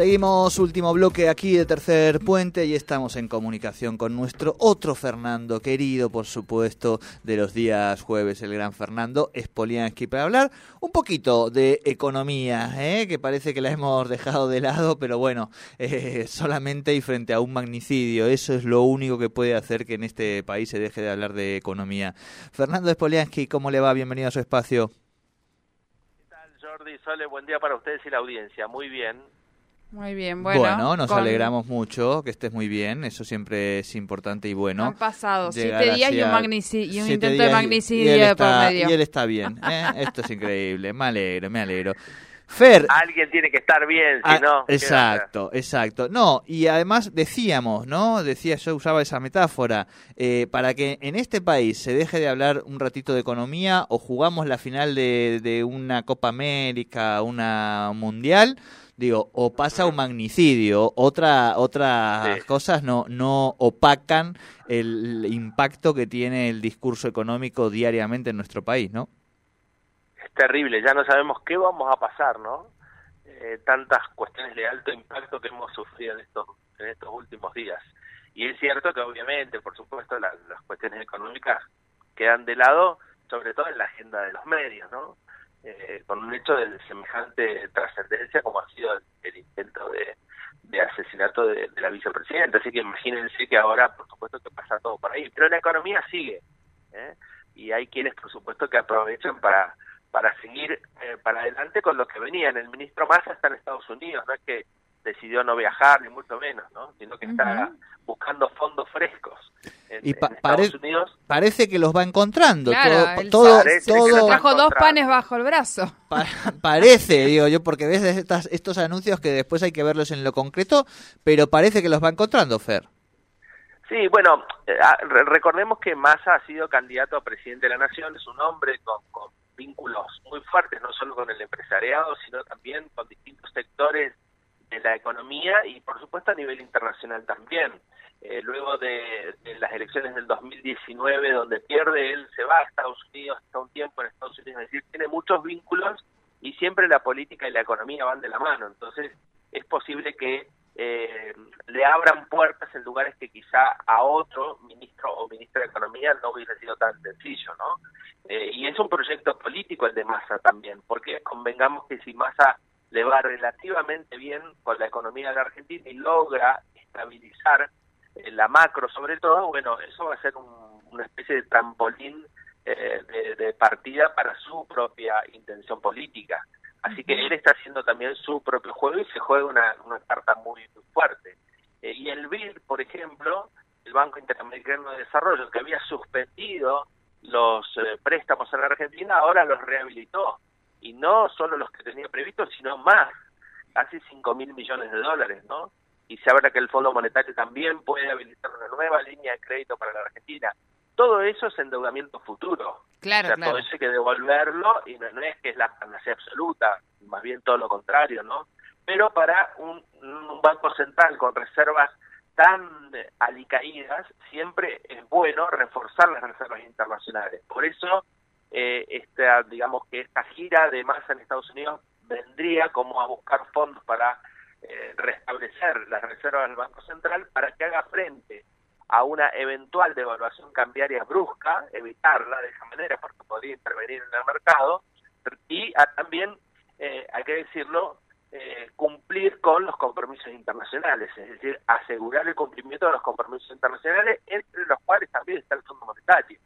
Seguimos último bloque aquí de Tercer Puente y estamos en comunicación con nuestro otro Fernando, querido por supuesto de los días jueves, el gran Fernando Spoliansky, para hablar un poquito de economía, ¿eh? que parece que la hemos dejado de lado, pero bueno, eh, solamente y frente a un magnicidio, eso es lo único que puede hacer que en este país se deje de hablar de economía. Fernando Spoliansky, ¿cómo le va? Bienvenido a su espacio. ¿Qué tal, Jordi? Sole, buen día para ustedes y la audiencia. Muy bien. Muy bien, bueno. Bueno, nos con- alegramos mucho que estés muy bien, eso siempre es importante y bueno. Han pasado siete días y un, magnici- y un siete intento días de magnicidio y él de está- por medio. Y él está bien, ¿eh? esto es increíble, me alegro, me alegro. Fer, Alguien tiene que estar bien, si Ah, no. exacto, exacto. No, y además decíamos, ¿no? Decía, yo usaba esa metáfora, eh, para que en este país se deje de hablar un ratito de economía o jugamos la final de, de una Copa América, una Mundial, digo, o pasa un magnicidio, otra, otras Sí. cosas no, no opacan el impacto que tiene el discurso económico diariamente en nuestro país, ¿no? Es terrible, ya no sabemos qué vamos a pasar, ¿no? Eh, tantas cuestiones de alto impacto que hemos sufrido en estos, en estos últimos días. Y es cierto que obviamente, por supuesto, la- las cuestiones económicas quedan de lado, sobre todo en la agenda de los medios, ¿no? Eh, con un hecho de semejante trascendencia como ha sido el, intento de, asesinato de, de la vicepresidenta. Así que imagínense que ahora, por supuesto, que pasa todo por ahí. Pero la economía sigue. ¿eh? Y hay quienes, por supuesto, que aprovechan para para seguir eh, para adelante con lo que venían. El ministro Massa está en Estados Unidos, no es que decidió no viajar, ni mucho menos, ¿no? sino que está buscando fondos frescos en, Y pa- en Estados pare- Unidos. Parece que los va encontrando. Claro, todo, todo, todo- Trajo dos panes bajo el brazo. Pa- parece, digo yo, porque ves estas, estos anuncios que después hay que verlos en lo concreto, pero parece que los va encontrando, Fer. Sí, bueno, eh, ah, re- recordemos que Massa ha sido candidato a presidente de la Nación, es un hombre con, con vínculos muy fuertes, no solo con el empresariado, sino también con distintos sectores de la economía y, por supuesto, a nivel internacional también. Eh, luego de, las elecciones del 2019, donde pierde, él se va a Estados Unidos, está un tiempo en Estados Unidos, es decir, tiene muchos vínculos y siempre la política y la economía van de la mano. Entonces, es posible que eh, le abran puertas en lugares que quizá a otro ministro o ministra de Economía no hubiera sido tan sencillo, ¿no? Eh, y es un proyecto político el de Massa también, porque convengamos que si Massa le va relativamente bien con la economía de la Argentina y logra estabilizar eh, la macro sobre todo, bueno, eso va a ser un- una especie de trampolín eh, de, de partida para su propia intención política. Así que él está haciendo también su propio juego y se juega una, una carta muy, muy fuerte. Eh, y el BID, por ejemplo, el Banco Interamericano de Desarrollo, que había suspendido los eh, préstamos a la Argentina, ahora los rehabilitó. Y no solo los que tenía previstos, sino más, casi 5 mil millones de dólares, ¿no? Y se habla que el Fondo Monetario también puede habilitar una nueva línea de crédito para la Argentina. Todo eso es endeudamiento futuro. Claro, o sea, claro. todo eso hay que devolverlo y no, no es que es la panacea absoluta, más bien todo lo contrario, ¿no? Pero para un, un banco central con reservas tan alicaídas, siempre es bueno reforzar las reservas internacionales. Por eso, eh, esta, digamos que esta gira de masa en Estados Unidos vendría como a buscar fondos para eh, restablecer las reservas del Banco Central para que haga frente a una eventual devaluación cambiaria brusca, evitarla de esa manera porque podría intervenir en el mercado, y a también, eh, hay que decirlo, eh, cumplir con los compromisos internacionales, es decir, asegurar el cumplimiento de los compromisos internacionales, entre los cuales también está el Fondo Monetario.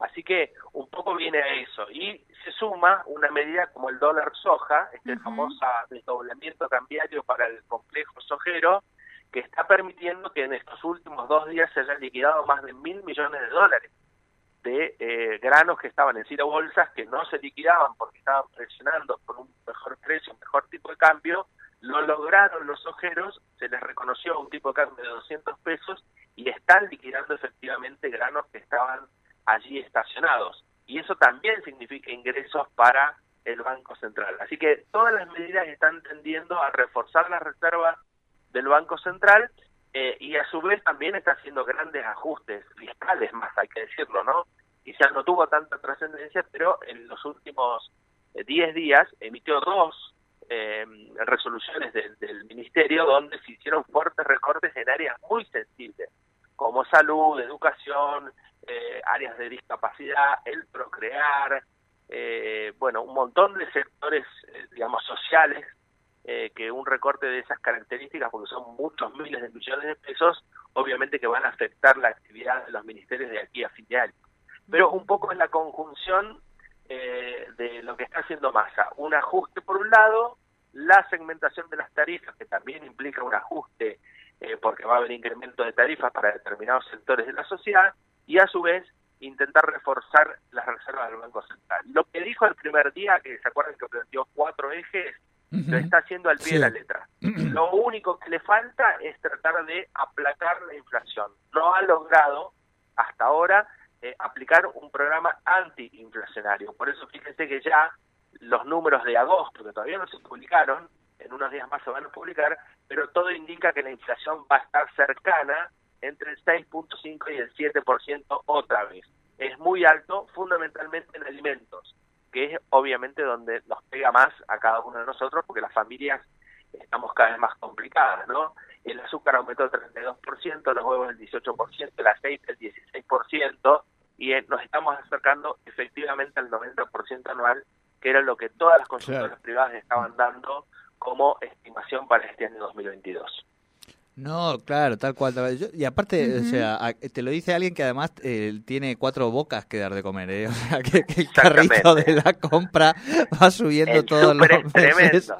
Así que un poco viene a eso. Y se suma una medida como el dólar soja, este Ujú. famoso desdoblamiento cambiario para el complejo sojero, que está permitiendo que en estos últimos dos días se hayan liquidado más de mil millones de dólares. de eh, granos que estaban en Ciro Bolsas, que no se liquidaban porque estaban presionando por un mejor precio, un mejor tipo de cambio, lo lograron los ojeros, se les reconoció un tipo de cambio de 200 pesos y están liquidando efectivamente granos que estaban allí estacionados. Y eso también significa ingresos para el Banco Central. Así que todas las medidas están tendiendo a reforzar las reservas del Banco Central eh, y a su vez también está haciendo grandes ajustes fiscales, más hay que decirlo, ¿no? Quizás no tuvo tanta trascendencia, pero en los últimos 10 eh, días emitió dos eh, resoluciones del, del Ministerio donde se hicieron fuertes recortes en áreas muy sensibles, como salud, educación, áreas de discapacidad, el procrear, eh, bueno, un montón de sectores, eh, digamos, sociales, eh, que un recorte de esas características, porque son muchos miles de millones de pesos, obviamente que van a afectar la actividad de los ministerios de aquí a fin de año. Pero un poco es la conjunción eh, de lo que está haciendo Massa. Un ajuste por un lado, la segmentación de las tarifas, que también implica un ajuste eh, porque va a haber incremento de tarifas para determinados sectores de la sociedad, y a su vez intentar reforzar las reservas del Banco Central. Lo que dijo el primer día, que se acuerdan que planteó cuatro ejes, lo está haciendo al pie Sí. de la letra. Lo único que le falta es tratar de aplacar la inflación. No ha logrado hasta ahora eh, aplicar un programa antiinflacionario. Por eso fíjense que ya los números de agosto, que todavía no se publicaron, en unos días más se van a publicar, pero todo indica que la inflación va a estar cercana entre el 6.5 y el 7% otra vez. Es muy alto, fundamentalmente en alimentos, que es obviamente donde nos pega más a cada uno de nosotros, porque las familias estamos cada vez más complicadas, ¿no? El azúcar aumentó el 32%, los huevos el 18%, el aceite el 16%, y eh, nos estamos acercando efectivamente al 90% anual, que era lo que todas las consultoras Claro. privadas estaban dando como estimación para este año 2022. No, claro, tal cual. tal cual. Yo- y aparte, o sea, a- te lo dice alguien que además eh, tiene cuatro bocas que dar de comer, ¿eh? O sea, que, que el carrito de la compra va subiendo El todos los es meses. tremendo.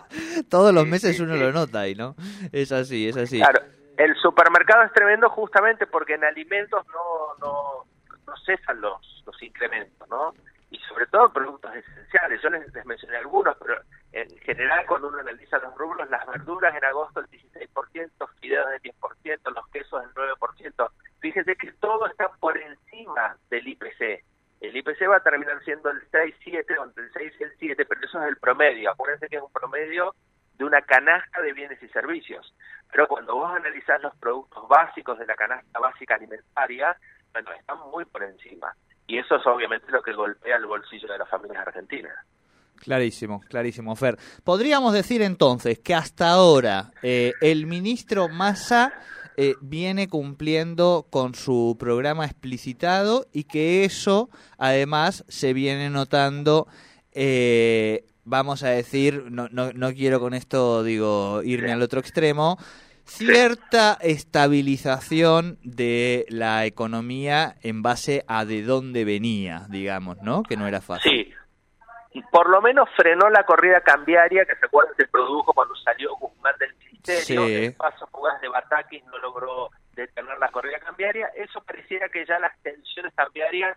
Todos los Sí, meses sí, uno sí. lo nota ahí, ¿no? Es así, es así. Claro, el supermercado es tremendo justamente porque en alimentos no, no, no cesan los, los incrementos, ¿no? Y sobre todo en productos esenciales. Yo les, les mencioné algunos, pero en general cuando uno analiza los rubros, las verduras en agosto el 16%, fideos del 10%, los quesos del 9%. Fíjense que todo está por encima del IPC. El IPC va a terminar siendo el 6-7, entre el 6 y el 7, pero eso es el promedio. Acuérdense que es un promedio de una canasta de bienes y servicios. Pero cuando vos analizás los productos básicos de la canasta básica alimentaria, bueno, están muy por encima. Y eso es obviamente lo que golpea el bolsillo de las familias argentinas. Clarísimo, clarísimo, Fer. Podríamos decir entonces que hasta ahora eh, el ministro Massa eh, viene cumpliendo con su programa explicitado y que eso además se viene notando, eh, vamos a decir, no, no, no quiero con esto digo irme al otro extremo, cierta estabilización de la economía en base a de dónde venía, digamos, ¿no? Que no era fácil. Sí, y por lo menos frenó la corrida cambiaria que se acuerdan se produjo cuando salió Guzmán del ministerio, Sí. el paso fugaz de Batakis no logró detener la corrida cambiaria, eso pareciera que ya las tensiones cambiarias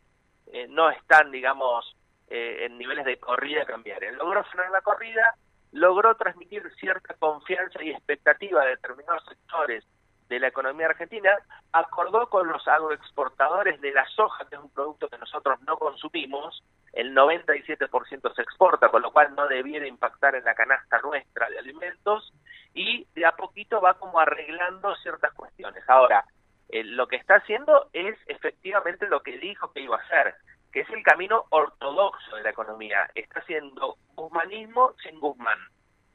eh, no están, digamos, eh, en niveles de corrida cambiaria. Logró frenar la corrida, logró transmitir cierta confianza y expectativa de determinados sectores de la economía argentina, acordó con los agroexportadores de la soja, que es un producto que nosotros no consumimos, el 97% se exporta, con lo cual no debiera impactar en la canasta nuestra de alimentos, y de a poquito va como arreglando ciertas cuestiones. Ahora, eh, lo que está haciendo es efectivamente lo que dijo que iba a hacer, que es el camino ortodoxo de la economía. Está haciendo guzmanismo sin Guzmán.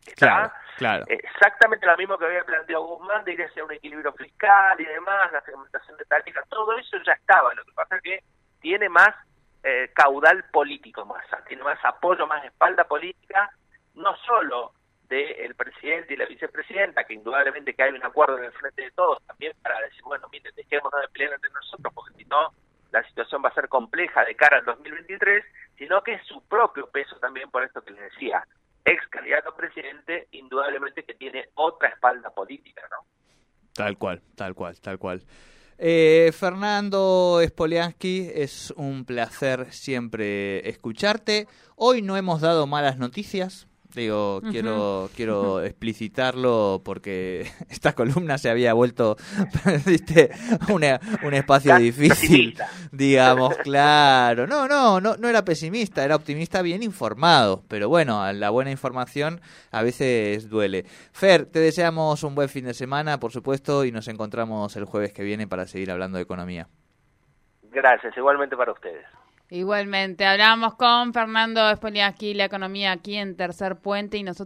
Está Claro, claro. exactamente lo mismo que había planteado Guzmán, de ir hacia un equilibrio fiscal y demás, la segmentación de tarifas, todo eso ya estaba. Lo que pasa es que tiene más eh, caudal político, más, tiene más apoyo, más espalda política, no solo del presidente y la vicepresidenta, que indudablemente que hay un acuerdo en el frente de todos, también para decir, bueno, miren, dejémonos de pelear entre nosotros, porque si no, la situación va a ser compleja de cara al 2023, sino que es su propio peso también por esto que les decía. Ex candidato a presidente, indudablemente que tiene otra espalda política, ¿no? Tal cual, tal cual, tal cual. Eh, Fernando Spoliansky, es un placer siempre escucharte. Hoy no hemos dado malas noticias. Digo, quiero, quiero explicitarlo porque esta columna se había vuelto ¿viste? Una- un espacio difícil, pesimista. digamos, claro. No, no, no, no era pesimista, era optimista bien informado. Pero bueno, la buena información a veces duele. Fer, te deseamos un buen fin de semana, por supuesto, y nos encontramos el jueves que viene para seguir hablando de economía. Gracias, igualmente para ustedes. Igualmente, hablamos con Fernando Spoliansky, la economía aquí en Tercer Puente y nosotros